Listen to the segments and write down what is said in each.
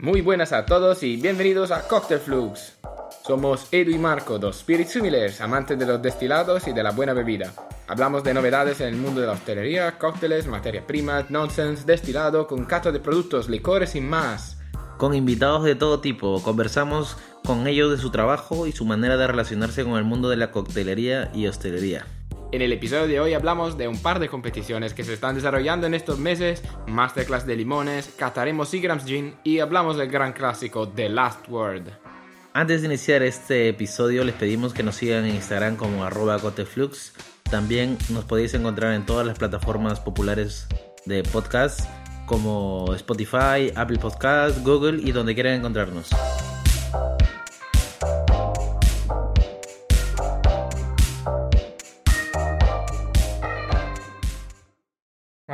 Muy buenas a todos y bienvenidos a Cocktail Flux. Somos Edu y Marco, dos spirit similars, amantes de los destilados y de la buena bebida. Hablamos de novedades en el mundo de la hostelería, cócteles, materias primas, nonsense, destilado, con cato de productos, licores y más. Con invitados de todo tipo, conversamos con ellos de su trabajo y su manera de relacionarse con el mundo de la coctelería y hostelería. En el episodio de hoy hablamos de un par de competiciones que se están desarrollando en estos meses, masterclass de limones, cataremos Seagrams Gin y hablamos del gran clásico The Last Word. Antes de iniciar este episodio les pedimos que nos sigan en Instagram como arroba coteflux. También nos podéis encontrar en todas las plataformas populares de podcast como Spotify, Apple Podcast, Google y donde quieran encontrarnos.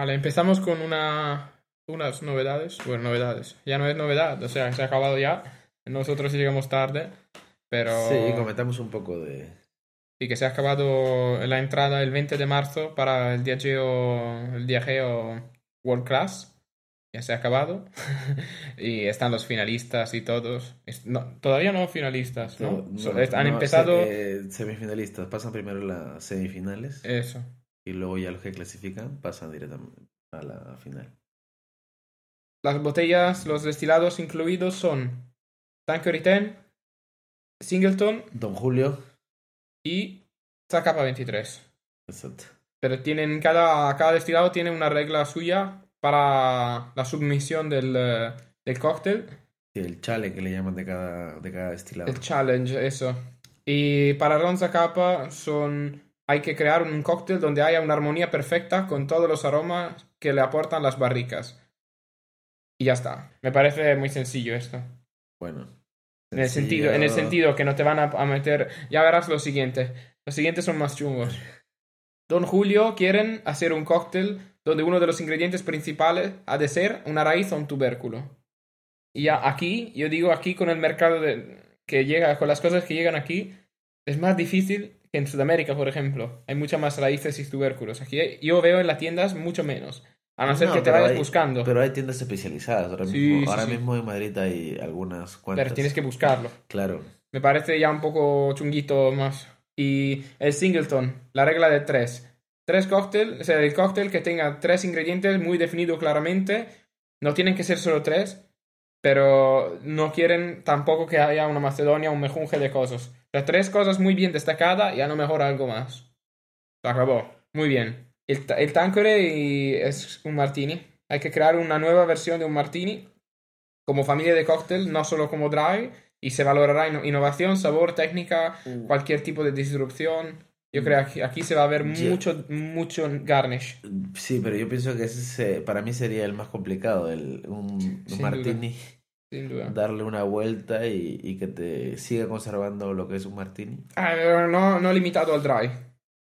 Vale, empezamos con una, unas novedades. Bueno, novedades. Ya no es novedad, o sea, se ha acabado ya. Nosotros llegamos tarde, pero... Sí, comentamos un poco de... Y que se ha acabado la entrada el 20 de marzo para el Diageo, el Diageo World Class. Ya se ha acabado. y están los finalistas y todos. No, todavía no finalistas, ¿no? No, no, han empezado... eh, semifinalistas. Pasan primero las semifinales Eso. Y luego ya los que clasifican pasan directamente a la final. Las botellas, los destilados incluidos son Tanqueray 10, Singleton Don Julio. y Zacapa 23. Exacto. Pero tienen cada, cada destilado tiene una regla suya para la submisión del, eh, del cóctel. Sí, el chale que le llaman de cada, de cada destilado. El challenge, eso. Y para Ron Zacapa son... Hay que crear un cóctel donde haya una armonía perfecta con todos los aromas que le aportan las barricas. Y ya está. Me parece muy sencillo esto. Bueno. En el, sentido, en el sentido que no te van a, a meter. Ya verás lo siguiente. Los siguientes son más chungos. Don Julio quieren hacer un cóctel donde uno de los ingredientes principales ha de ser una raíz o un tubérculo. Y ya aquí, yo digo aquí con el mercado de, que llega, con las cosas que llegan aquí, es más difícil que en Sudamérica, por ejemplo. Hay muchas más raíces y tubérculos. Aquí yo veo en las tiendas mucho menos. A no ser No, que te pero vayas hay- buscando. Pero, Pero hay tiendas especializadas. Ahora, Sí, mismo, sí, ahora sí. mismo en Madrid hay algunas cuantas. tienes que buscarlo. Claro. Me parece ya un poco chunguito más. Y el singleton, la regla de tres. Tres cócteles, o sea, el cóctel que tenga tres ingredientes muy definido claramente. No tienen que ser solo tres, pero no quieren tampoco que haya una macedonia, un mejunje de cosas. Sea, tres cosas muy bien destacadas y a lo mejor algo más. Se acabó. Muy bien. El, el Tanqueray es un martini. Hay que crear una nueva versión de un martini como familia de cóctel, no solo como dry, y se valorará inno- innovación, sabor, técnica, cualquier tipo de disrupción. Yo creo que aquí se va a ver mucho, mucho garnish. Sí, pero yo pienso que ese se- para mí sería el más complicado. El, un, un martini, Sin duda. darle una vuelta y, y que te siga conservando lo que es un martini. Ah, no, no limitado al dry.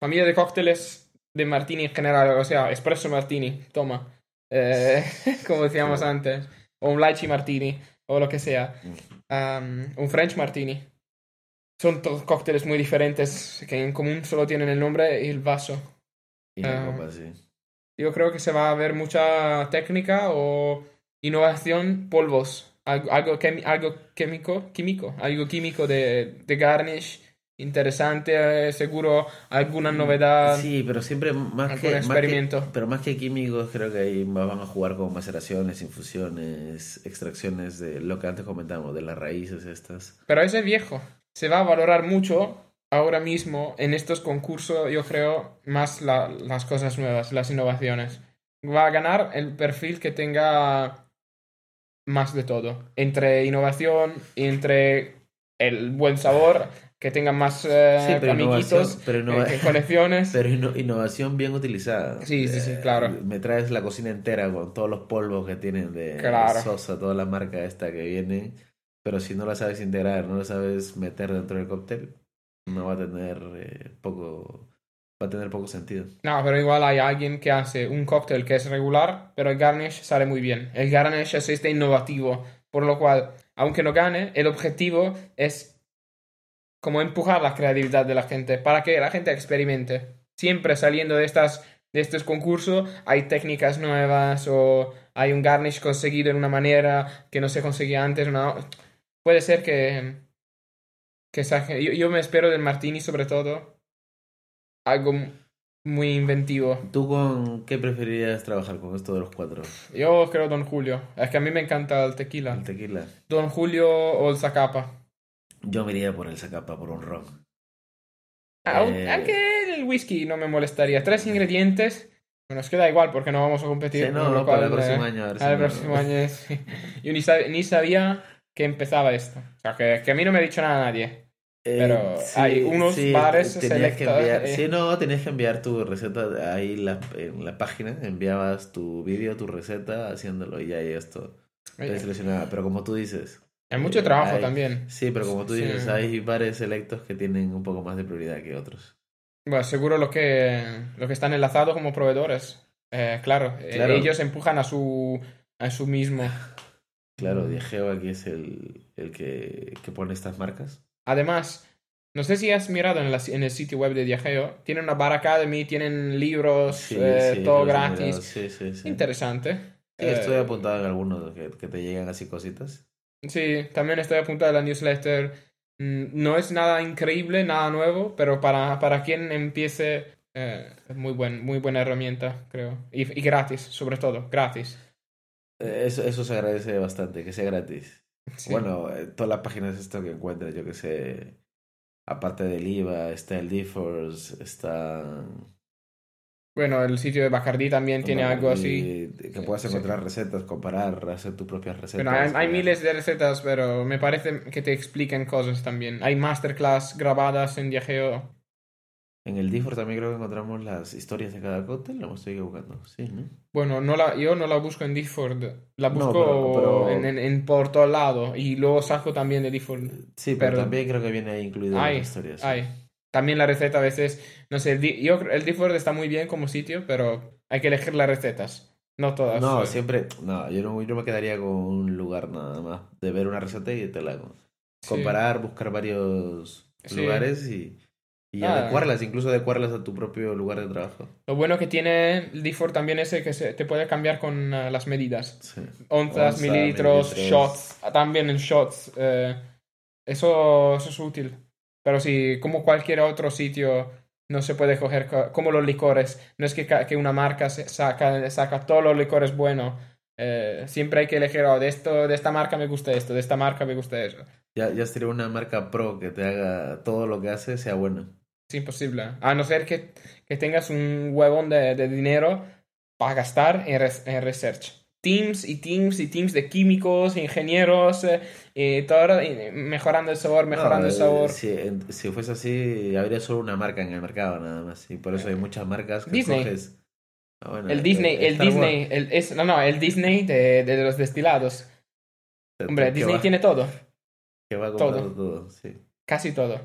Familia de cócteles de martini en general, o sea, espresso martini, toma. Eh, como decíamos Sí. antes. O un lychee martini, o lo que sea. Um, un French martini. Son todos cócteles muy diferentes que en común solo tienen el nombre y el vaso. Y la copa, sí. Yo creo que se va a ver mucha técnica o innovación, polvos, algo, algo, quimi- algo químico, químico, algo químico de, de garnish, interesante, eh, seguro alguna novedad, Sí, pero siempre más que, más que- experimento. pero más que químicos, creo que ahí van a jugar con maceraciones, infusiones, extracciones de lo que antes comentamos, de las raíces estas. Pero ese es viejo. Se va a valorar mucho ahora mismo en estos concursos, yo creo, más la- las cosas nuevas, las innovaciones. Va a ganar el perfil que tenga más de todo. Entre innovación, entre el buen sabor, que tenga más eh, Sí, pero amiguitos, pero innova- que colecciones. Pero inno- innovación bien utilizada. Sí, sí, sí, Eh, claro. Me traes la cocina entera con todos los polvos que tienen de Claro. Sosa, toda la marca esta que viene. Pero si no la sabes integrar, no la sabes meter dentro del cóctel, no va a tener eh, poco. Va a tener poco sentido. No, pero igual hay alguien que hace un cóctel que es regular, pero el garnish sale muy bien. El garnish es este innovativo, por lo cual, aunque no gane, el objetivo es como empujar la creatividad de la gente para que la gente experimente. Siempre saliendo de estas de estos concursos hay técnicas nuevas o hay un garnish conseguido en una manera que no se conseguía antes. Una... Puede ser que, que yo me espero del martini sobre todo algo muy inventivo. ¿Tú con qué preferirías trabajar con esto de los cuatro? Yo creo Don Julio. Es que a mí me encanta el tequila. El tequila. Don Julio o el Zacapa. Yo me iría por el Zacapa, por un ron. Eh. Aunque el whisky no me molestaría. Tres ingredientes. Bueno, es que da igual porque no vamos a competir. Sí, no, no, para el cual, próximo eh, año. A ver si el próximo año, sí. Yo ni, sab- ni sabía que empezaba esto. O sea, que, que a mí no me ha dicho nada nadie. Eh, Pero hay unos bares tenías que enviar, eh. Sí, no, tenías que enviar tu receta ahí la- en la página. Enviabas tu vídeo, tu receta, haciéndolo y ya y esto seleccionaba. Pero como tú dices, Hay mucho eh, trabajo hay- también. sí, pero como tú Sí. dices, hay bares selectos que tienen un poco más de prioridad que otros. Bueno, seguro los que, los que están enlazados como proveedores. Eh, claro, eh, Claro. ellos empujan a su, a su mismo. Claro, Mm. Diegeo aquí es el, el que, que pone estas marcas. Además, no sé si has mirado en, la- en el sitio web de Diageo, tienen una Bar Academy, tienen libros, Sí, eh, sí, todo gratis. Sí, sí, sí. Interesante. Sí, Eh, estoy apuntado en algunos que, que te llegan así cositas. sí, también estoy apuntado a la newsletter. Mm, No es nada increíble, nada nuevo, pero para, para quien empiece, eh, es muy, buen, muy buena herramienta, creo. Y, y gratis, sobre todo, gratis. Eh, Eso, eso se agradece bastante, que sea gratis. Sí. Bueno, eh, todas las páginas esto que encuentres, yo que sé, aparte del IVA, está el DeForce, está... Bueno, el sitio de Bacardi también tiene algo así. Que puedas Sí. encontrar recetas, comparar, hacer tus propias recetas. Bueno, hay, miles de recetas, pero me parece que te explican cosas también. Hay masterclass grabadas en Diageo. En el DeForce también creo que encontramos las historias de cada cóctel, lo estoy equivocando. Sí, ¿no? Bueno, no la, yo no la busco en Difford, la No, busco pero- pero- En, en, en por todo lado y luego saco también de Difford. Sí, pero, Pero- también creo que viene ahí incluido Hay, las historias. hay. También la receta a veces, no sé, el, yo, el Difford está muy bien como sitio, pero hay que elegir las recetas, no todas. No, siempre. No, yo no, yo me quedaría con un lugar nada más. De ver una receta y te la hago. Sí. Comparar, buscar varios Sí. lugares y, y Ah. adecuarlas, incluso adecuarlas a tu propio lugar de trabajo. Lo bueno que tiene el Difford también es que se, te puede cambiar con eh, las medidas. Sí. onzas, Onza, mililitros, mililitros. shots, ah, también en shots. eh, eso, eso es útil. Pero si, como cualquier otro sitio, no se puede coger co- como los licores. No es que, que una marca se saca, saca todos los licores buenos. Eh, siempre hay que elegir, oh, de, esto, de esta marca me gusta esto, de esta marca me gusta eso. Ya, ya sería una marca pro que te haga todo lo que hace sea bueno. Es imposible. A no ser que, que tengas un huevón de, de dinero para gastar en, res- en research. Teams y teams y teams de químicos, ingenieros, eh, y todo eh, mejorando el sabor, mejorando No, el eh, sabor. Si, si fuese así, habría solo una marca en el mercado nada más. Y por eso hay muchas marcas que Disney. escoges. Ah, bueno, El eh, Disney, el Star Wars, Disney, el, es, no, no, el Disney de, de los destilados. Hombre, Disney va- tiene todo, Que va todo. comprando todo, sí, casi todo.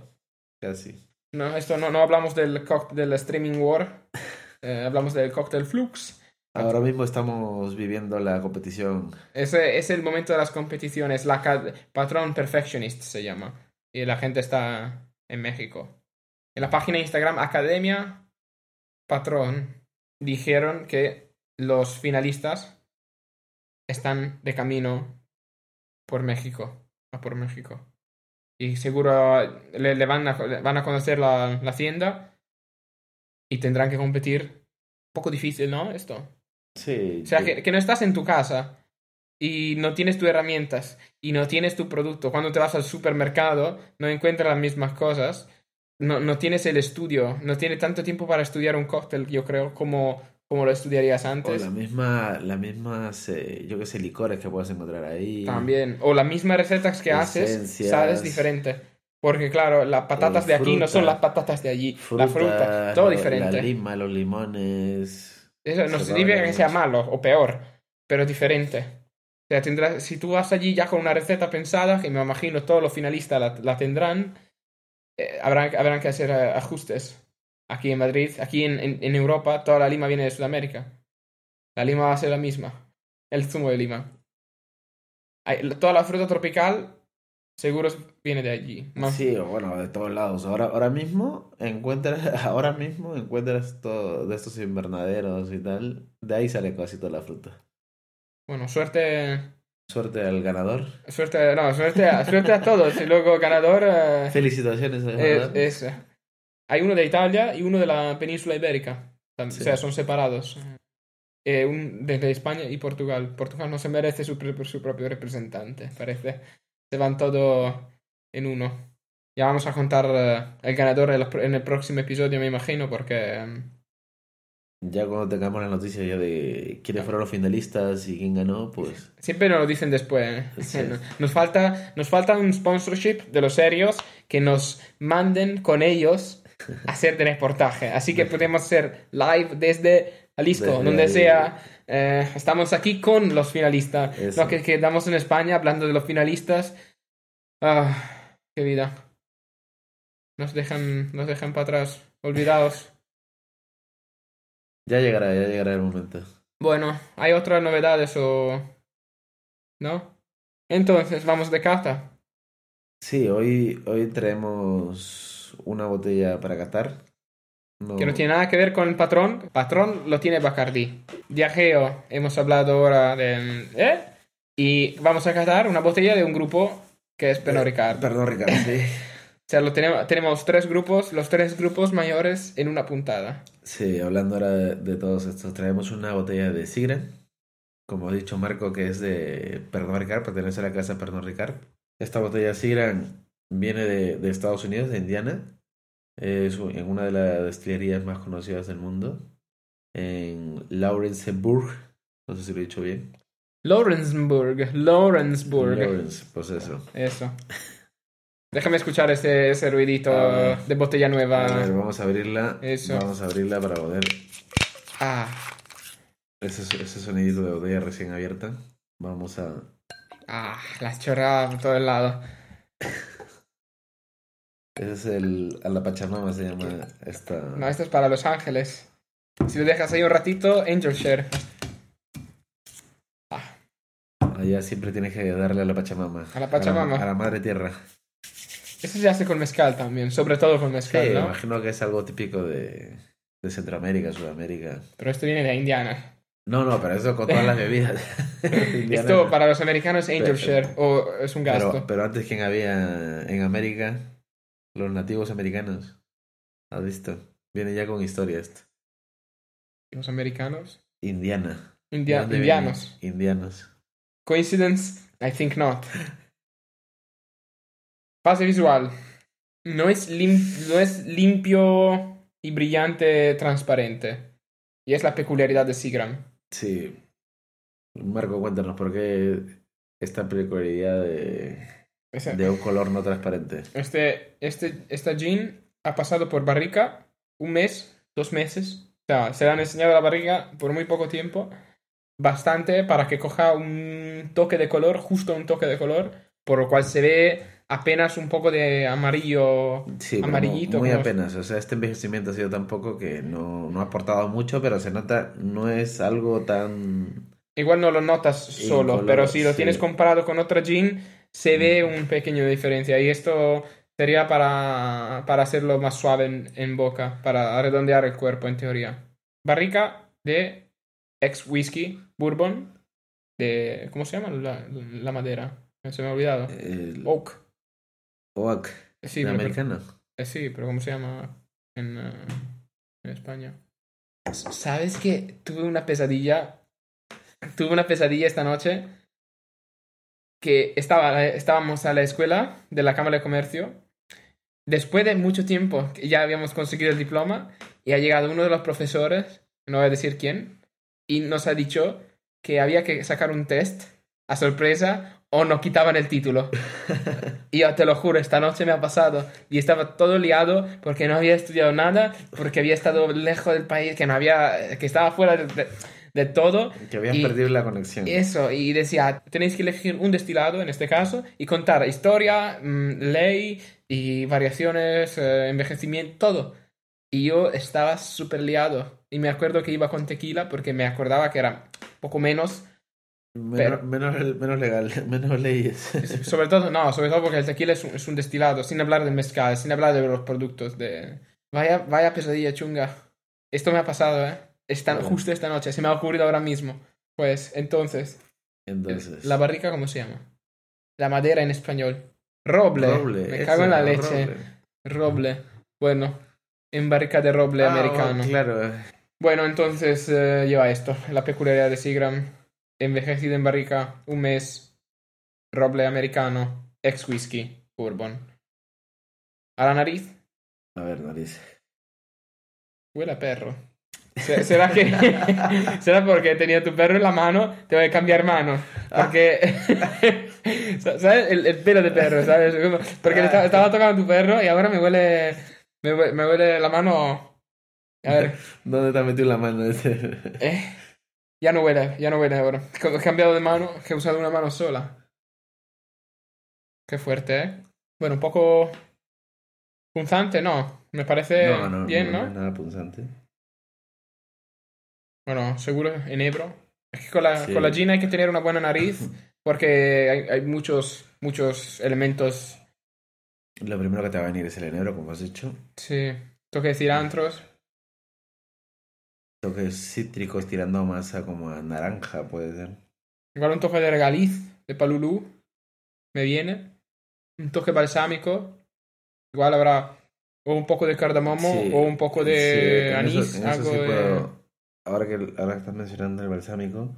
casi. No, esto no, no hablamos del, del streaming war, eh, hablamos del cocktail flux. Ahora mismo estamos viviendo la competición. Ese es el momento de las competiciones. La Patrón Perfectionist se llama. Y la gente está en México. En la página de Instagram Academia Patrón dijeron que los finalistas están de camino por México. A por México. Y seguro le, le van, a, le van a conocer la, la hacienda y tendrán que competir. Un poco difícil, ¿no? Esto. Sí. O sea, que, que no estás en tu casa y no tienes tus herramientas y no tienes tu producto. Cuando te vas al supermercado, no encuentras las mismas cosas. No, no tienes el estudio, no tienes tanto tiempo para estudiar un cóctel, yo creo, como, como lo estudiarías O antes. la misma, las mismas, eh, yo que sé, licores que puedes encontrar ahí. También. O las mismas recetas que haces, Esencias. sabes diferente. Porque, claro, las patatas de aquí no son las patatas de allí. Fruta, la fruta, todo diferente. La lima, los limones. Eso no significa que sea malo o peor, pero diferente. O sea, tendrás, si tú vas allí ya con una receta pensada, que me imagino todos los finalistas la, la tendrán, eh, habrán, habrán que hacer eh, ajustes. Aquí en Madrid, aquí en, en, en Europa, toda la lima viene de Sudamérica. La lima va a ser la misma. El zumo de lima. Hay- toda la fruta tropical, seguro viene de allí. Más- Sí, bueno, de todos lados. Ahora, ahora mismo encuentras, ahora mismo encuentras todo de estos invernaderos y tal. De ahí sale casi toda la fruta. Bueno, suerte. Suerte al ganador. Suerte, no, suerte, a, suerte a todos. Y luego ganador. eh, Felicitaciones al es, ganador. es- hay uno de Italia y uno de la península ibérica. Tam- Sí. O sea, son separados. Eh, un, desde España y Portugal. Portugal no se merece su, su propio representante, parece. Se van todos en uno. Ya vamos a contar eh, el ganador en, en el próximo episodio, me imagino, porque. eh, Ya cuando tengamos la noticia ya de quiénes fueron los finalistas y quién ganó, pues Siempre nos lo dicen después. ¿eh? Sí. Nos, falta, nos falta un sponsorship de los serios que nos manden con ellos hacer de reportaje. Así que podemos hacer live desde Jalisco, Desde donde ahí. sea. Eh, estamos aquí con los finalistas. Eso. No que quedamos en España hablando de los finalistas. Ah, qué vida. Nos dejan, nos dejan para atrás, olvidados. ya llegará, ya llegará el momento. Bueno, ¿hay otras novedades o...? ¿No? Entonces, vamos de cata. Sí, hoy, hoy traemos una botella para catar. No, Que no tiene nada que ver con el patrón. Patrón lo tiene Bacardi. Viajeo, hemos hablado ahora de... ¿Eh? Y vamos a catar una botella de un grupo que es Pernod Ricard. Perdón, Ricardo, sí. O sea, lo tenemos, tenemos tres grupos, los tres grupos mayores en una puntada. Sí, hablando ahora de, de todos estos, traemos una botella de Sigran. Como ha dicho Marco, que es de Pernod Ricard, pertenece a la casa Pernod Ricard. Esta botella Sigran viene de, de Estados Unidos, de Indiana. Es en una de las destilerías más conocidas del mundo. En Lawrenceburg. No sé si lo he dicho bien. Lawrenceburg, Lawrenceburg. Lawrence, pues eso. Eso. Déjame escuchar ese, ese ruidito de botella A ver, nueva. vamos a abrirla. Eso. Vamos a abrirla para poder. Ah, Ese, ese sonidito de botella recién abierta. Vamos a. ah, las chorradas por todo el lado. Ese es el. A la Pachamama se llama esta. No, esto es para Los Ángeles. Si lo dejas ahí un ratito, Angel Share. Allá siempre tienes que darle a la Pachamama. A la Pachamama. A la, a la madre tierra. Eso se hace con mezcal también, sobre todo con Sí, mezcal, ¿no? imagino que es algo típico de, de Centroamérica, Sudamérica. Pero esto viene de Indiana. No, no, pero eso con todas las bebidas. Esto para los americanos es Angel Pero- Share o es un gasto. pero, pero antes, ¿quién había en América? Los nativos americanos. ¿Has visto? Viene ya con historia esto. Los americanos. Indiana. India- ¿De dónde indianos. Indianos. Coincidence? I think not. Fase visual. No es, lim- no es limpio y brillante transparente. Y es la peculiaridad de Seagram. Sí. Marco, cuéntanos por qué esta peculiaridad de, Ese- de un color no transparente. Este, este, esta jean ha pasado por barrica un mes, dos meses. O sea, se le han enseñado la barriga por muy poco tiempo. Bastante para que coja un toque de color, justo un toque de color, por lo cual se ve apenas un poco de amarillo. Sí, Amarillito, Muy apenas. O sea, este envejecimiento ha sido tan poco que no, no ha aportado mucho, pero se nota, no es algo tan. Igual no lo notas solo, color, pero si lo sí. tienes comparado con otra jean, se ve un pequeño diferencia. Y esto sería para, para hacerlo más suave en, en boca, para redondear el cuerpo en teoría. Barrica de ex whisky bourbon de ¿cómo se llama la, la madera? Se me ha olvidado. El Oak. oak Sí, el pero, americano. eh, sí, pero ¿cómo se llama en, eh, en España? ¿Sabes que tuve una pesadilla? Tuve una pesadilla esta noche que estaba, estábamos a la escuela de la Cámara de Comercio. Después de mucho tiempo ya habíamos conseguido el diploma y ha llegado uno de los profesores, no voy a decir quién, y nos ha dicho que había que sacar un test a sorpresa o nos quitaban el título. Y yo te lo juro, esta noche me ha pasado y estaba todo liado porque no había estudiado nada, porque había estado lejos del país, que no había, que estaba fuera de, de- todo. Que habían Y- perdido la conexión. Eso, y decía, tenéis que elegir un destilado en este caso y contar historia, mm, ley y variaciones, eh, envejecimiento, todo. Y yo estaba súper liado. Y me acuerdo que iba con tequila porque me acordaba que era poco menos. Menos, pero- menos, menos legal, menos leyes. Sobre todo, no, sobre todo porque el tequila es un, es un destilado, sin hablar del mezcal, sin hablar de los productos de... Vaya, vaya pesadilla chunga. Esto me ha pasado, ¿eh? Esta, Bueno. Justo esta noche, se me ha ocurrido ahora mismo. Pues, entonces, Entonces. ¿La barrica cómo se llama? La madera en español. Roble. roble. Me cago en la leche. roble. Roble. Bueno, en barrica de roble Ah, americano. claro. Bueno, entonces eh, lleva esto. La peculiaridad de Seagram. Envejecido en barrica, un mes. Roble americano, ex whisky, bourbon. A la nariz, A ver, nariz. huele a perro. Se- ¿Será que será porque tenía tu perro en la mano? Te voy a cambiar mano. Porque ¿sabes? El, el pelo de perro, ¿sabes? Porque estaba, estaba tocando a tu perro y ahora me huele me, hue- me huele la mano. A ver, ¿Dónde te has metido la mano? ese? eh, ya no huele, ya no huele ahora. He cambiado de mano, que he usado una mano sola. Qué fuerte, ¿eh? Bueno, un poco punzante, no. Me parece no, no, bien, no, ¿no? nada punzante. Bueno, seguro enebro. Es que con la, Sí. con la gin hay que tener una buena nariz porque hay, hay muchos, muchos elementos. Lo primero que te va a venir es el enebro, como has dicho. Sí, toque de cilantros. Toques cítricos tirando más a como a naranja, puede ser. Igual un toque de regaliz, de palulú. Me viene. Un toque balsámico. Igual habrá o un poco de cardamomo Sí, o un poco sí, de en anís. eso- en eso algo sí de... puedo- Ahora que ahora que estás mencionando el balsámico,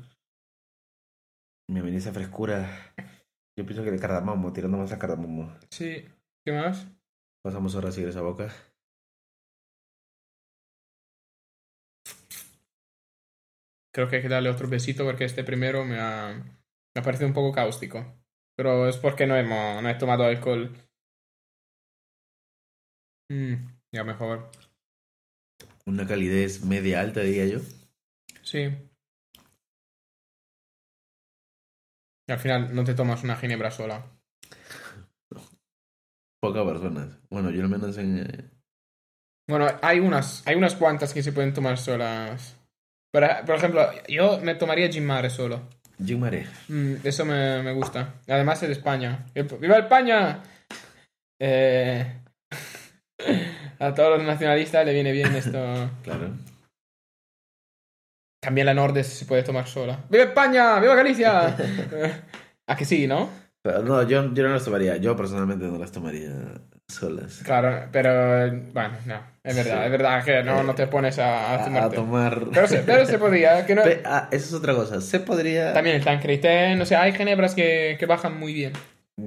me viene esa frescura. Yo pienso que el cardamomo, tirando más a cardamomo. Sí. ¿Qué más? Pasamos ahora a seguir esa boca. Creo que hay que darle otro besito porque este primero me ha, me ha parecido un poco cáustico. Pero es porque no, hemos, no he tomado alcohol. Mm, ya mejor. Una calidez media alta, diría yo. Sí. Y al final no te tomas una ginebra sola. Pocas personas. Bueno, yo al menos en. eh, Bueno, hay unas, hay unas cuantas que se pueden tomar solas. Por, por ejemplo, yo me tomaría gin mare solo. Gin Mare. Mm, eso me, me gusta. Además es de España. ¡Viva España! Eh, a todos los nacionalistas le viene bien esto. Claro. También la Nordes se puede tomar sola. ¡Viva España! ¡Viva Galicia! ¿A que sí, no? Pero no, yo, yo no las tomaría. Yo personalmente no las tomaría solas. Claro, pero bueno, no. Es verdad, Sí. es verdad que no, no te pones a, a A, tomar. Pero se, pero se podía, que no... Pe- ah, eso es otra cosa. Se podría. También el Tancredén, o sea, hay ginebras que, que bajan muy bien.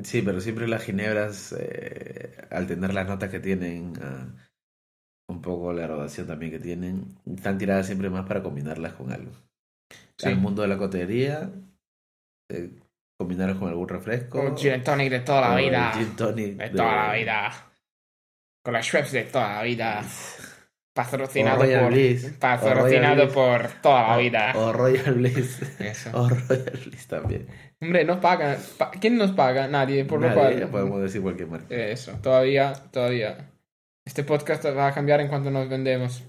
Sí, pero siempre las ginebras, eh, al tener las notas que tienen, ah, un poco la graduación también que tienen, están tiradas siempre más para combinarlas con algo. Sí. Al mundo de la cotería, eh, combinarlas con algún refresco. Un gin tonic de toda la vida. gin tonic De de- toda la vida. Con las Schweppes de toda la vida. Patrocinado por. Bliss. Patrocinado por toda la vida. O Royal Bliss. Eso. O Royal Bliss también. Hombre, nos pagan. Pa- ¿Quién nos paga? Nadie, por lo cual. Podemos decir cualquier marca. Eso, todavía, todavía. Este podcast va a cambiar en cuanto nos vendemos.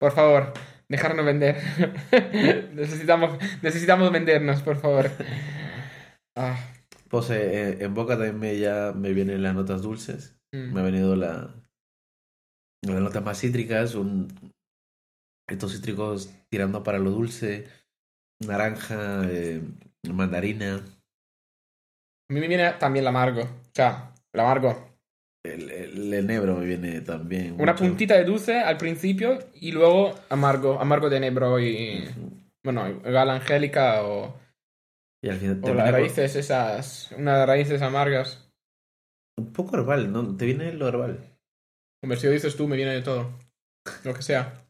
Por favor, dejarnos vender. necesitamos, necesitamos vendernos, por favor. Ah, Pues eh, en boca también me, ya me vienen las notas dulces. mm. Me ha venido la, las notas más cítricas, un, estos cítricos tirando para lo dulce, naranja, eh, mandarina, A mí me viene también el amargo. O sea, el amargo. el, el enebro me viene también. Una mucho. puntita de dulce al principio y luego amargo, amargo de enebro y. Bueno, igual angélica o, Y al final o las raíces esas. Unas raíces amargas. Un poco herbal, ¿no? Te viene lo herbal. Hombre, si lo dices tú, me viene de todo. Lo que sea.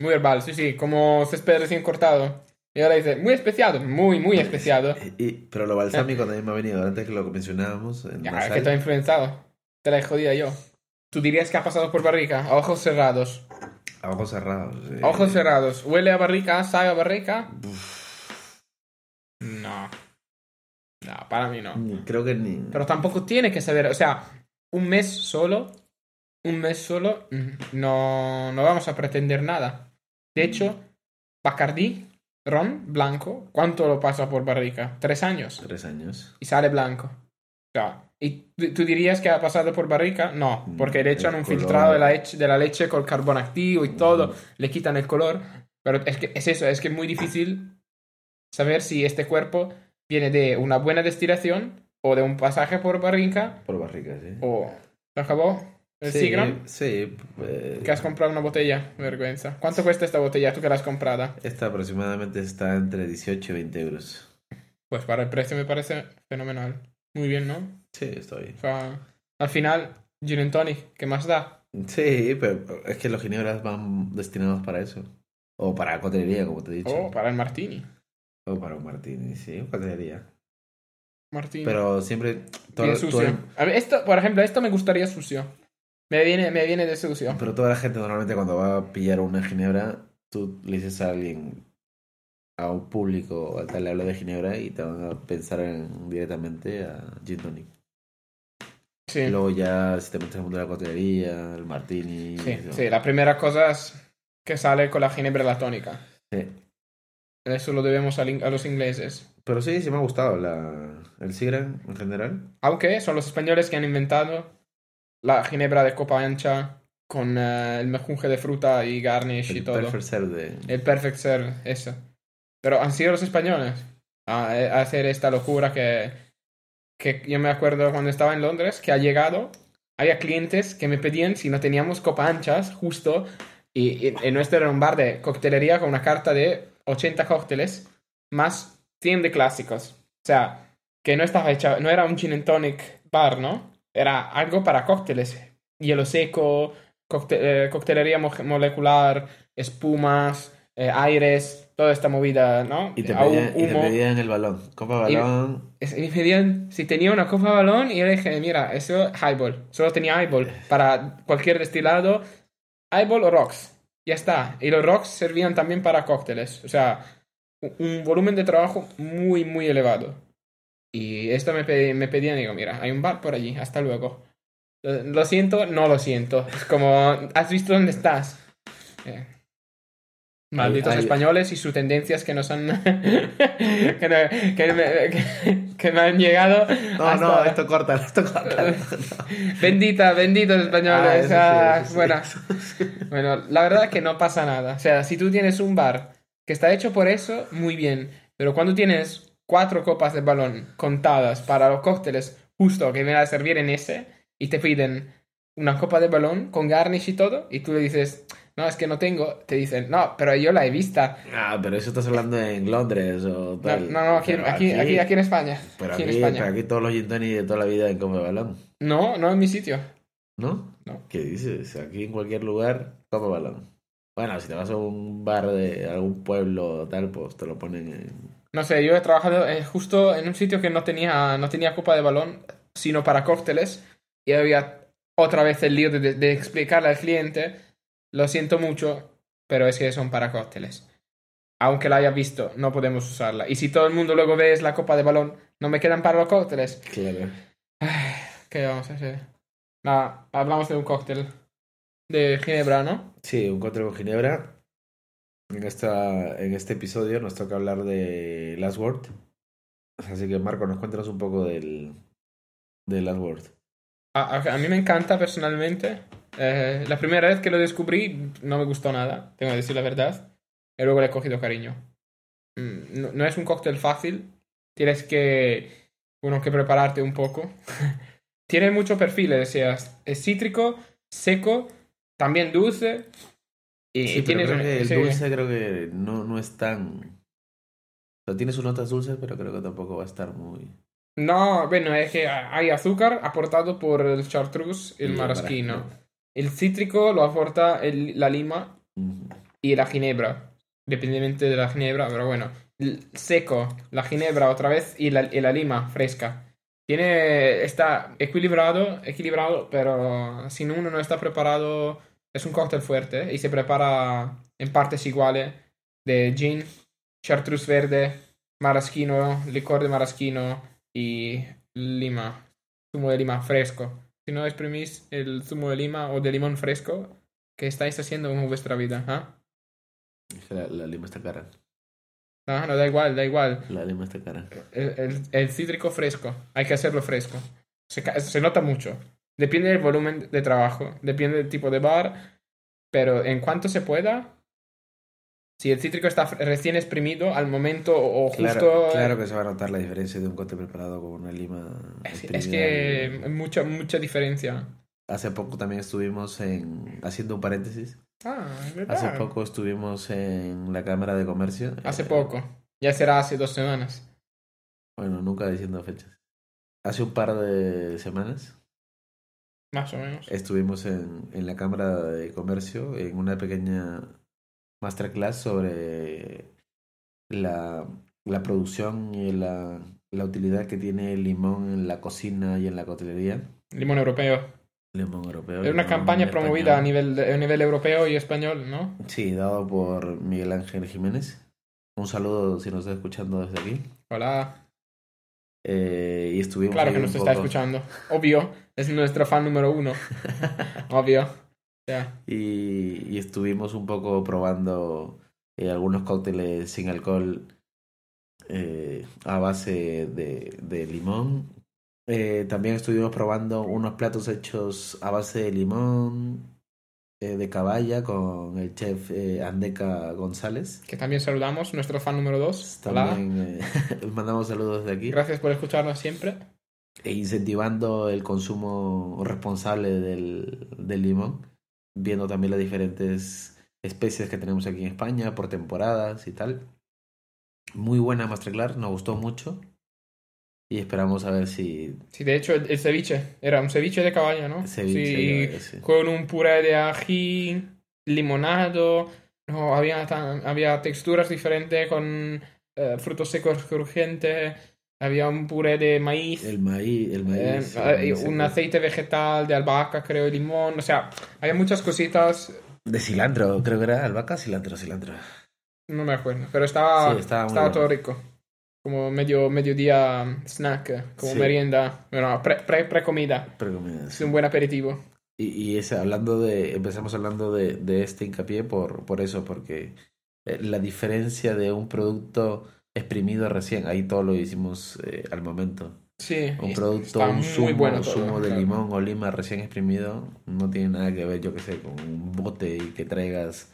Muy herbal, sí, sí. Como césped recién cortado. Y ahora dice, muy especiado. Muy, muy especiado. Y, pero lo balsámico también me ha venido, antes que lo mencionábamos. En Ya, es que ha influenciado. Te la he jodida yo. ¿Tú dirías que ha pasado por barrica? A ojos cerrados. A ojos cerrados. eh. A ojos cerrados. ¿Huele a barrica? ¿Sabe a barrica? No. No, para mí no. Creo que ni. Pero tampoco tiene que saber. O sea, un mes solo. Un mes solo. mm, No, no vamos a pretender nada. De hecho, Bacardí, ron blanco, ¿cuánto lo pasa por barrica? Tres años. Tres años. Y sale blanco. O sea, ¿y tú, dirías que ha pasado por barrica? No, porque le echan El un color. filtrado de la, leche, de la leche con carbón activo y todo, le quitan el color. Pero es que es eso, es que es muy difícil saber si este cuerpo viene de una buena destilación o de un pasaje por barrica Por barrica, sí. o... ¿Se acabó? ¿El sí, Seagram? Sí. eh, Que has comprado una botella, vergüenza. ¿Cuánto cuesta esta botella? Tú que la has comprada. esta aproximadamente está entre 18 y 20 euros. Pues para el precio me parece fenomenal. Muy bien, ¿no? Sí, estoy. O sea, al final, Gin and Tonic, ¿qué más da? Sí, pero es que los ginebras van destinados para eso. O para cotelería, como te he dicho. Oh, para el martini. O para un martini, sí, cotelería. Martini. Pero siempre... todo- Bien todo- sucio. A ver, esto, por ejemplo, esto me gustaría sucio. Me viene, me viene de sucio. pero toda la gente normalmente cuando va a pillar una ginebra, tú le dices a alguien, a un público, al tal le habla de ginebra y te van a pensar en- directamente a gin tonic. Sí. Y luego ya si te metes en el mundo de la cotelería, el martini... Sí, eso. sí, la primera cosa es que sale con la ginebra la tónica. Sí. Eso lo debemos in- a los ingleses. Pero sí, sí me ha gustado la, el Seagram en general. Aunque son los españoles que han inventado la ginebra de copa ancha con eh, el mejunje de fruta y garnish y El todo. Perfect Serve de... El perfect serve, eso. Pero han sido los españoles a, a hacer esta locura que, que yo me acuerdo cuando estaba en Londres, que ha llegado, había clientes que me pedían si no teníamos copa anchas, justo, y, y, y nuestro era un bar de coctelería con una carta de 80 cócteles, más 100 de clásicos. O sea, que no estaba hecha, no era un gin and tonic bar, ¿no? Era algo para cócteles. Hielo seco, cocte- eh, coctelería mo- molecular, espumas, eh, aires, toda esta movida, ¿no? Y te, pedían, y te humo. pedían el balón. Copa balón. Y me pedían si tenía una copa balón y yo le dije, mira, eso highball. Solo tenía highball para cualquier destilado. Highball o rocks. Ya está. Y los rocks servían también para cócteles. O sea, un volumen de trabajo muy, muy elevado. Y esto me, pe- me pedían digo, mira, hay un bar por allí, hasta luego. Lo, lo siento, no lo siento. Es como, ¿has visto dónde estás? Eh, Malditos españoles y sus tendencias que nos han. que, no- que me, que- que me han llegado. No, hasta- no, esto corta, esto corta. Bendita, benditos Ah, españoles. sí, Ah, sí. bueno, bueno, la verdad que no pasa nada. O sea, si tú tienes un bar que está hecho por eso, muy bien. Pero cuando tienes cuatro copas de balón contadas para los cócteles justo que vienen a servir en ese y te piden una copa de balón con garnish y todo y tú le dices, no, es que no tengo, te dicen, no, pero yo la he vista. Ah, pero eso estás hablando en Londres o No, tal. no, no, aquí, aquí, aquí, aquí en España. Pero aquí aquí, en España. pero aquí todos los gin de toda la vida en Copa Balón. No, no en mi sitio. ¿No? No. ¿Qué dices? Aquí en cualquier lugar, Copa Balón. Bueno, si te vas a un bar de algún pueblo tal, pues te lo ponen en... No sé, yo he trabajado eh, justo en un sitio que no tenía, no tenía copa de balón, sino para cócteles. Y había otra vez el lío de, de- de explicarle al cliente, lo siento mucho, pero es que son para cócteles. Aunque la haya visto, no podemos usarla. Y si todo el mundo luego ve es la copa de balón, no me quedan para los cócteles. Claro. ¿Qué vamos a hacer? Nada, hablamos de un cóctel de Ginebra, ¿no? Sí, un cóctel con ginebra. En, esta, en este episodio nos toca hablar de Last Word. Así que, Marco, nos cuéntanos un poco del, del Last Word. A, a- a mí me encanta personalmente. Eh, la primera vez que lo descubrí no me gustó nada, tengo que decir la verdad. Y luego le he cogido cariño. Mm, No, no es un cóctel fácil. Tienes que, bueno, que prepararte un poco. Tiene mucho perfil, decías. Es cítrico, seco, también dulce. Y, Sí, pero tienes creo que el sí. dulce creo que no, no es tan... O sea, tiene sus notas dulces, pero creo que tampoco va a estar muy... No, bueno, es que hay azúcar aportado por el chartreuse y el Y el cítrico lo aporta el- la lima Ujú. y la ginebra, dependientemente de la ginebra, pero bueno, el seco, la ginebra otra vez y la, y la lima fresca. Tiene, está equilibrado, equilibrado, pero si uno no está preparado, es un cóctel fuerte ¿eh? y se prepara en partes iguales de gin, chartreuse verde, maraschino, licor de maraschino y lima, zumo de lima fresco. Si no exprimís el zumo de lima o de limón fresco, ¿qué estáis haciendo con vuestra vida? ¿ah? Que la, la lima está cara. No, no, da igual, da igual. La lima está cara. El, el- el cítrico fresco, hay que hacerlo fresco. Se, se nota mucho. Depende del volumen de trabajo, depende del tipo de bar, pero en cuanto se pueda, Si el cítrico está recién exprimido, al momento o o Claro, justo... claro que se va a notar la diferencia de un cóctel preparado con una lima. Es, que mucha, mucha diferencia. Hace poco también estuvimos en. Haciendo un paréntesis. Ah, es verdad. Hace poco estuvimos en la Cámara de Comercio. Hace Eh, poco. Ya será hace dos semanas. Bueno, nunca diciendo fechas. Hace un par de semanas Más o menos. estuvimos en, en la Cámara de Comercio en una pequeña masterclass sobre la, la producción y la, la utilidad que tiene el limón en la cocina y en la coctelería. Limón europeo. Limón europeo. Es una campaña promovida a nivel, de- a nivel europeo y español, ¿no? Sí, dado por Miguel Ángel Jiménez. Un saludo si nos está escuchando desde aquí. Hola. Eh, y estuvimos Claro que nos está escuchando. Obvio. Es nuestro fan número uno. Obvio. Y, y estuvimos un poco probando eh, algunos cócteles sin alcohol eh, a base de, de limón. También estuvimos probando unos platos hechos a base de limón, eh, de caballa, con el chef eh, Andeca González. Que también saludamos. Nuestro fan número dos. Hola. También eh, mandamos saludos de aquí. Gracias por escucharnos siempre. E incentivando el consumo responsable del, del limón, viendo también las diferentes especies que tenemos aquí en España por temporadas y tal. Muy buena masterclass, nos gustó mucho y esperamos a ver si Sí, de hecho, el, el ceviche. Era un ceviche de caballo, ¿no? Ceviche sí, caballo, sí. Con un puré de ají, limonado. No, había, tan- había texturas diferentes con eh, frutos secos crujientes. Había un puré de maíz. el maíz, el eh, maíz, el eh, maíz un aceite vegetal de albahaca, creo, y limón. O sea, había muchas cositas. de cilantro, creo que era albahaca, cilantro, cilantro. No me acuerdo. Pero estaba, Sí, estaba muy estaba bueno. todo rico. Como medio, mediodía snack, eh, como Sí. merienda. Bueno, pre, pre, pre-comida. Pero comida, Es sí. un buen aperitivo. Y, y ese, hablando de, empezamos hablando de, de este hincapié por, por eso, porque eh, la diferencia de un producto exprimido recién, ahí todo lo hicimos eh, al momento. Sí, Un producto, un muy zumo, bueno todo, zumo de claro. limón o lima recién exprimido, no tiene nada que ver, yo que sé, con un bote que traigas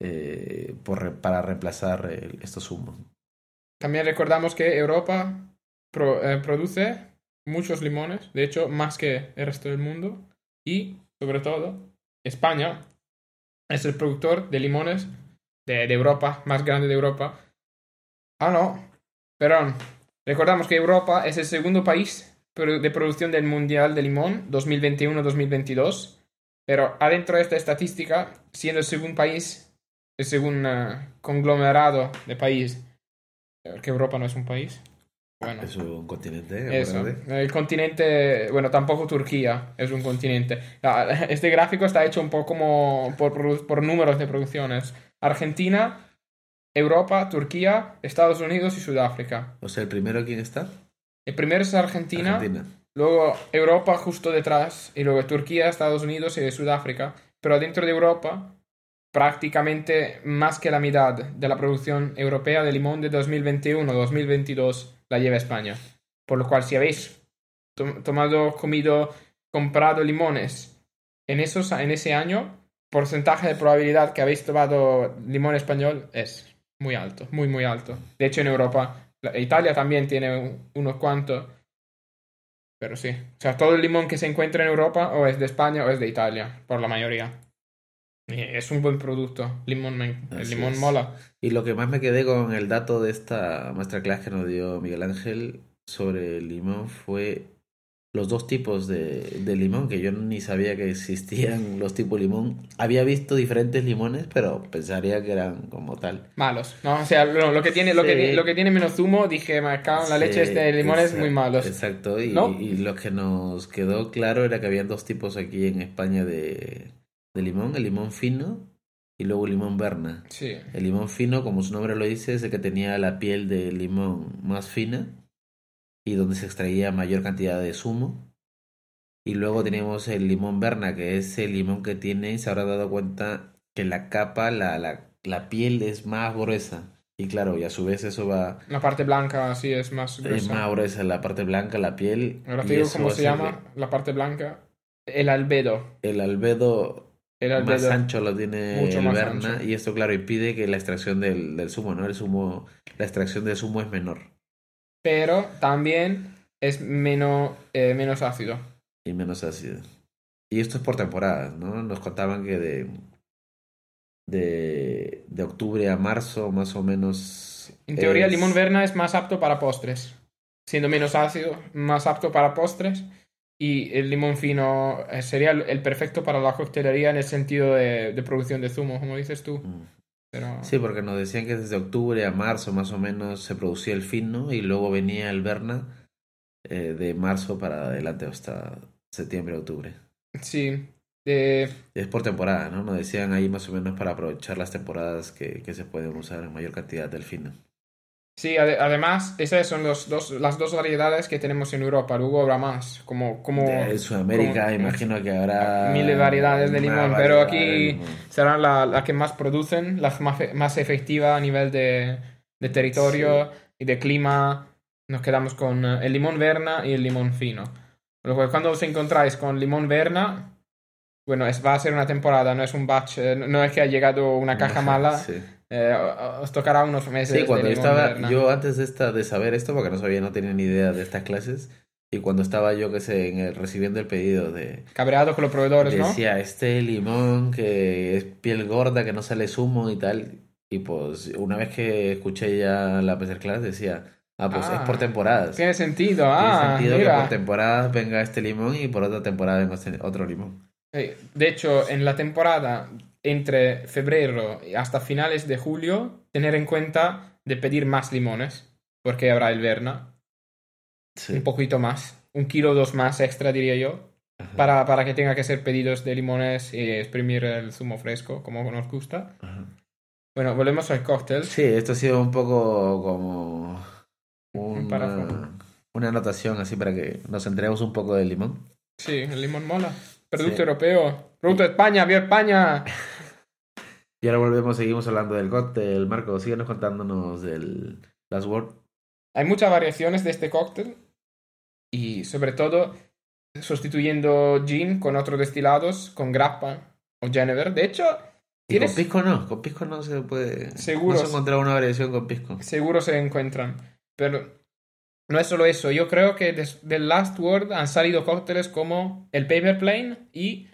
eh, por, para reemplazar el- estos zumos. También recordamos que Europa eh, produce muchos limones, de hecho, más que el resto del mundo. Y, sobre todo, España es el productor de limones de, Europa, más grande de Europa. Ah, no, perdón. Recordamos que Europa es el segundo país de producción del Mundial de Limón 2021-2022. Pero adentro de esta estadística, siendo el segundo país, el segundo eh, conglomerado de país, que Europa no es un país. Bueno, Es un continente, eso. El continente, bueno, tampoco Turquía es un continente. Ah, Este gráfico está hecho un poco como por, por números de producciones. Argentina, Europa, Turquía, Estados Unidos y Sudáfrica. O sea, el primero, ¿quién está? El primero es Argentina, Argentina. luego Europa justo detrás, y luego Turquía, Estados Unidos y Sudáfrica. Pero dentro de Europa, prácticamente más que la mitad de la producción europea de limón de 2021-2022 la lleva España. Por lo cual, si habéis to- tomado, comido, comprado limones en, esos, en ese año, porcentaje de probabilidad que habéis tomado limón español es muy alto, muy, muy alto. De hecho, en Europa, Italia también tiene un- unos cuantos. Pero sí, o sea, todo el limón que se encuentra en Europa o es de España o es de Italia, por la mayoría. Es un buen producto. Limón, me- el Así limón es. mola. Y lo que más me quedé con el dato de esta masterclass que nos dio Miguel Ángel sobre el limón fue los dos tipos de, de limón, que yo ni sabía que existían los tipos de limón. Había visto diferentes limones, pero pensaría que eran como tal. Malos, ¿no? O sea, lo, lo que, tiene, lo, que, lo que tiene menos zumo, dije, me cago en la leche, este de limones exact- muy malos. Exacto, y, ¿No? y lo que nos quedó claro era que habían dos tipos aquí en España de, de limón, el limón fino y luego el limón berna. Sí. El limón fino, como su nombre lo dice, es el que tenía la piel de limón más fina y donde se extraía mayor cantidad de zumo. Y luego tenemos el limón berna, que es el limón que tiene, se habrá dado cuenta que la capa, la, la, la piel es más gruesa. Y claro, y a su vez eso va, La parte blanca, sí, es más es gruesa. más gruesa la parte blanca, la piel. Ahora te digo cómo se llama, la parte blanca. El albedo. El albedo El más ancho lo tiene mucho el más Berna ancho. y esto claro impide que la extracción del, del zumo, ¿no? El zumo, la extracción del zumo es menor Pero también es menos, eh, menos ácido. y menos ácido. Y esto es por temporadas, ¿no? Nos contaban que de de, de octubre a marzo más o menos. En teoría, el limón verna es más apto para postres. Siendo menos ácido, más apto para postres. Y el limón fino eh, sería el, perfecto para la coctelería en el sentido de, de producción de zumo, como dices tú. Mm. Pero Sí, porque nos decían que desde octubre a marzo más o menos se producía el fino y luego venía el Berna eh, de marzo para adelante hasta septiembre, octubre. sí. Es por temporada, ¿no? Nos decían ahí más o menos para aprovechar las temporadas que, que se pueden usar en mayor cantidad del fino. Sí, ade- además, esas son los dos, las dos variedades que tenemos en Europa. Luego habrá más. Como, como De Sudamérica como- imagino que habrá... Miles de variedades de limón, pero aquí- serán la, la que más producen, la más, e- más efectiva a nivel de, de territorio y de clima. Nos quedamos con eh, el limón verna y el limón fino. Luego, cuando os encontráis con limón verna, bueno, es, va a ser una temporada, no es un batch, eh, no no es que ha llegado una caja mala, Sí. Eh, os tocará unos meses. Sí, cuando estaba, verna. yo antes de esta, de saber esto, porque no sabía, no tenía ni idea de estas clases, y cuando estaba yo, que sé, en el- recibiendo el pedido de, Cabreado con los proveedores, ¿no? decía, este limón que es piel gorda, que no sale zumo y tal, y pues una vez que escuché ya la class decía, ah, pues Ah, es por temporadas. Tiene sentido, Tiene ah, sentido que mira. por temporadas venga este limón y por otra temporada venga este- otro limón. De hecho, en la temporada entre febrero y hasta finales de julio, tener en cuenta de pedir más limones, porque habrá el Verna, Sí. un poquito más, un kilo o dos más extra, diría yo, para, para que tenga que ser pedidos de limones y exprimir el zumo fresco, como nos gusta. ajá. Bueno, volvemos al cóctel. Sí, esto ha sido un poco como Un una, una anotación así para que nos enteremos un poco del limón. Sí, el limón mola. Producto Sí. europeo. Producto de España, ¡viva España! Y ahora volvemos, seguimos hablando del cóctel. Marco, síguenos contándonos del Last Word. Hay muchas variaciones de este cóctel y sobre todo sustituyendo gin con otros destilados, con grappa o Genever. De hecho, tienes, con pisco no, con pisco no se puede. Seguro. No se ha encontrado una variación con pisco. seguro se encuentran. Pero no es solo eso. Yo creo que del Last Word han salido cócteles como el Paper Plane y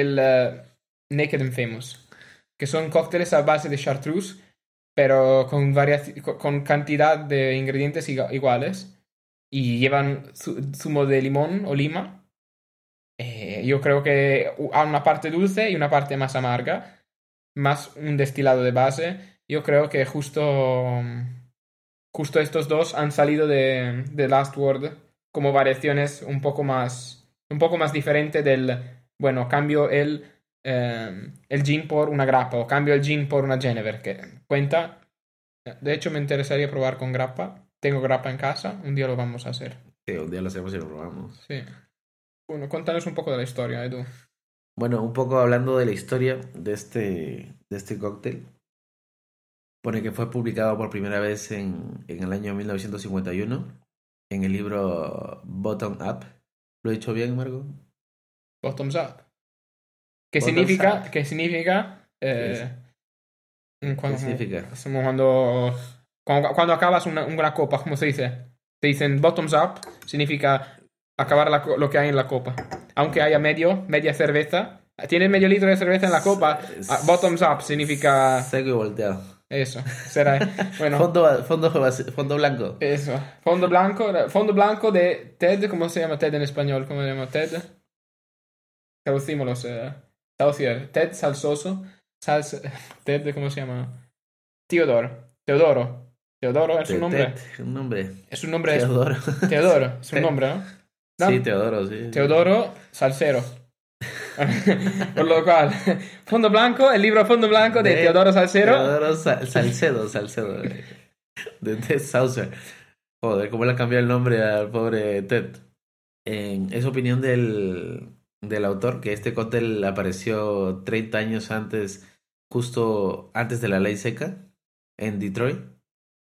el eh, Naked and Famous, que son cócteles a base de chartreuse, pero con, con cantidad de ingredientes iguales y llevan zu- zumo de limón o lima. Eh, yo creo que u- ha una parte dulce y una parte más amarga, más un destilado de base. Yo creo que justo, justo estos dos han salido de, de Last Word como variaciones un poco más, un poco más diferente del, bueno, cambio el, eh, el gin por una grappa o cambio el gin por una Genever, que cuenta. De hecho, me interesaría probar con grappa. Tengo grappa en casa, un día lo vamos a hacer. Sí, un día lo hacemos y lo probamos. Sí. Bueno, cuéntanos un poco de la historia, Edu. Bueno, un poco hablando de la historia de este, de este cóctel. Pone que fue publicado por primera vez en, en el año 1951 en el libro Bottom Up. ¿Lo he dicho bien, Marco? Bottoms up. ¿Qué Bottoms significa? up. ¿Qué significa? Eh, cuando, ¿Qué significa? Cuando, cuando, cuando acabas una, una copa, ¿cómo se dice? Te dicen bottoms up, significa acabar la lo que hay en la copa. Aunque haya medio, media cerveza. Tienes medio litro de cerveza en la copa. S- ah, Bottoms up significa Seco y volteado. eso. Será, bueno, Fondo, fondo, fondo blanco. eso. Fondo blanco, fondo blanco de Ted, ¿cómo se llama Ted en español? ¿Cómo se llama Ted? Traducímoslos. Eh. Traducir. Ted Salsoso. Sals Ted, ¿cómo se llama? Teodoro. Teodoro. Teodoro es un nombre. Ted, un nombre. Es un nombre. es- Teodoro. Teodoro. Es un nombre, ¿no? ¿No? Sí, Teodoro, sí. Teodoro Salsero. Por lo cual, Fondo Blanco, el libro Fondo Blanco de, De Teodoro Salsero. Teodoro Sa- Salcedo, Salcedo. De Ted Saucer. Joder, cómo le ha cambiado el nombre al pobre Ted. Es opinión del, del autor que este cóctel apareció 30 años antes, justo antes de la ley seca, en Detroit.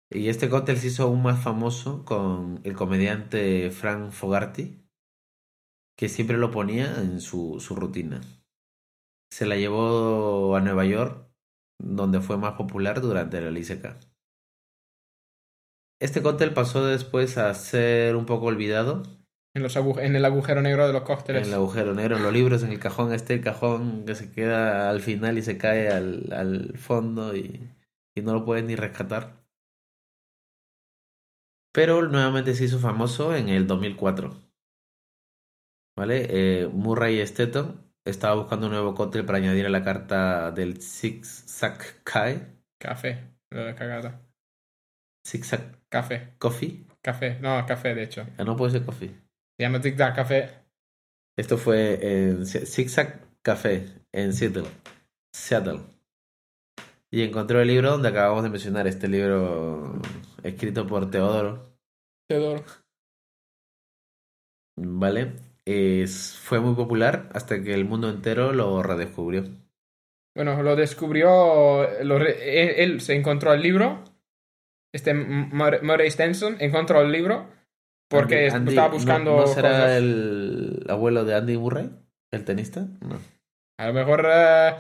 Y este cóctel se hizo aún más famoso con el comediante Frank Fogarty, que siempre lo ponía en su, su rutina. se la llevó a Nueva York, donde fue más popular durante la LICK. Este cóctel pasó después a ser un poco olvidado. En, los agu- en el agujero negro de los cócteles. En el agujero negro, en los libros, en el cajón, este cajón que se queda al final y se cae al, al fondo y, y no lo puedes ni rescatar. Pero nuevamente se hizo famoso en el 2004. ¿Vale? Eh, Murray Stetton estaba buscando un nuevo cóctel para añadir a la carta del Sack Kai. Café. Lo de cagada. Sack Café. Coffee. Café. No, café, de hecho. Ah, no puede ser coffee. Se llama Tic Tac Café. Esto fue en Sack Café en Seattle. Seattle. Y encontró el libro donde acabamos de mencionar, este libro escrito por Teodoro. Teodoro. ¿Vale? Es, fue muy popular hasta que el mundo entero lo redescubrió. Bueno, lo descubrió. lo él, él se encontró el libro. Este Murray Stenson encontró el libro. Porque Andy- estaba ¿no- buscando. ¿No, será cosas. el abuelo de Andy Murray? ¿El tenista? No. A lo mejor. eh,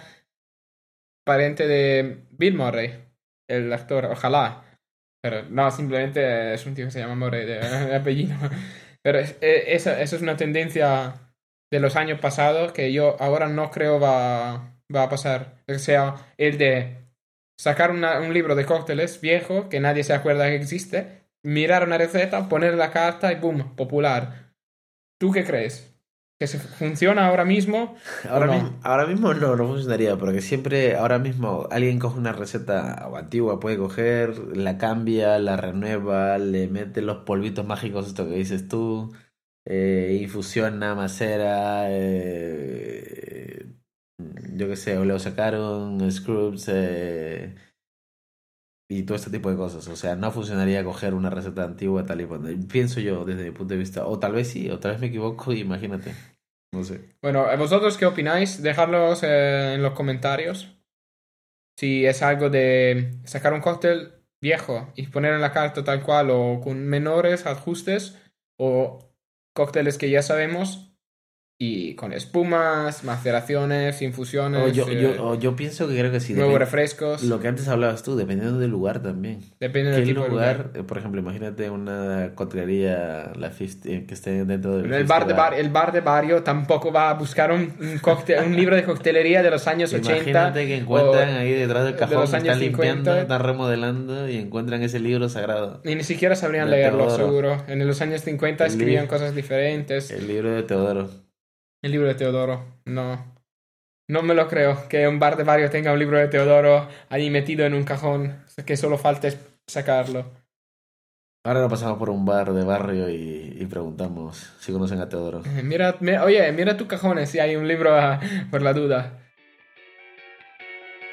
pariente de Bill Murray. El actor. Ojalá. Pero no, simplemente es un tío que se llama Murray de, de apellido. Pero es- eh, esa, esa es una tendencia de los años pasados que yo ahora no creo va, va a pasar. O sea, el de sacar una- un libro de cócteles viejo que nadie se acuerda que existe, mirar una receta, poner la carta y ¡boom! Popular. ¿Tú qué crees? ¿Que se funciona ahora mismo? Ahora, no? mismo, ahora mismo no, no funcionaría, porque siempre, ahora mismo, alguien coge una receta antigua, puede coger, la cambia, la renueva, le mete los polvitos mágicos, esto que dices tú, eh, infusiona, macera, eh, yo qué sé, o lo sacaron, Scrubs, eh, y todo este tipo de cosas. O sea, no funcionaría coger una receta antigua tal y cual. Pienso yo desde mi punto de vista. O tal vez sí, o tal vez me equivoco, imagínate. No sé. Bueno, ¿vosotros qué opináis? Dejadlos eh, en los comentarios. Si es algo de sacar un cóctel viejo y poner en la carta tal cual o con menores ajustes o cócteles que ya sabemos y con espumas, maceraciones, infusiones, O yo, eh, yo, o yo pienso que creo que sí. nuevos refrescos. Lo que antes hablabas tú, dependiendo del lugar también. Depende del ¿Qué tipo de lugar? lugar. eh, Por ejemplo, imagínate una coctelería la 50, eh, que esté dentro del el bar, de 50 bar, el bar de barrio tampoco va a buscar un, un, cóctel- un libro de coctelería de los años 80. Imagínate que encuentran ahí detrás del de cajón, los que años están limpiando, 50. están remodelando y encuentran ese libro sagrado. Y ni siquiera sabrían De leerlo, seguro. En los años 50 El escribían cosas diferentes. El libro de Teodoro. El libro de Teodoro, no. No me lo creo, que un bar de barrio tenga un libro de Teodoro ahí metido en un cajón, que solo falta sacarlo. Ahora pasamos por un bar de barrio y, y preguntamos si conocen a Teodoro. Eh, Mira, mira- oye, mira tus cajones si hay un libro ah, por la duda.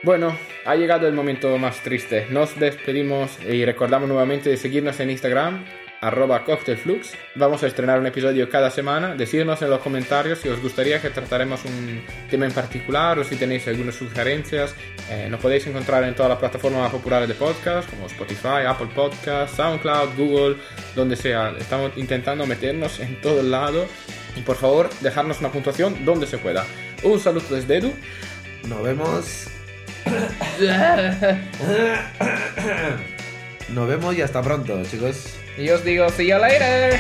Bueno, ha llegado el momento más triste. Nos despedimos y recordamos nuevamente de seguirnos en Instagram, arroba cocktailflux. Vamos a estrenar un episodio cada semana. Decidnos en los comentarios si os gustaría que trataremos un tema en particular o si tenéis algunas sugerencias. Eh, nos podéis encontrar en todas las plataformas populares de podcast, como Spotify, Apple Podcasts, SoundCloud, Google, donde sea. Estamos intentando meternos en todo el lado. Y por favor, dejarnos una puntuación donde se pueda. Un saludo desde Edu. Nos vemos. Nos vemos y hasta pronto, chicos. Y os digo, see you later.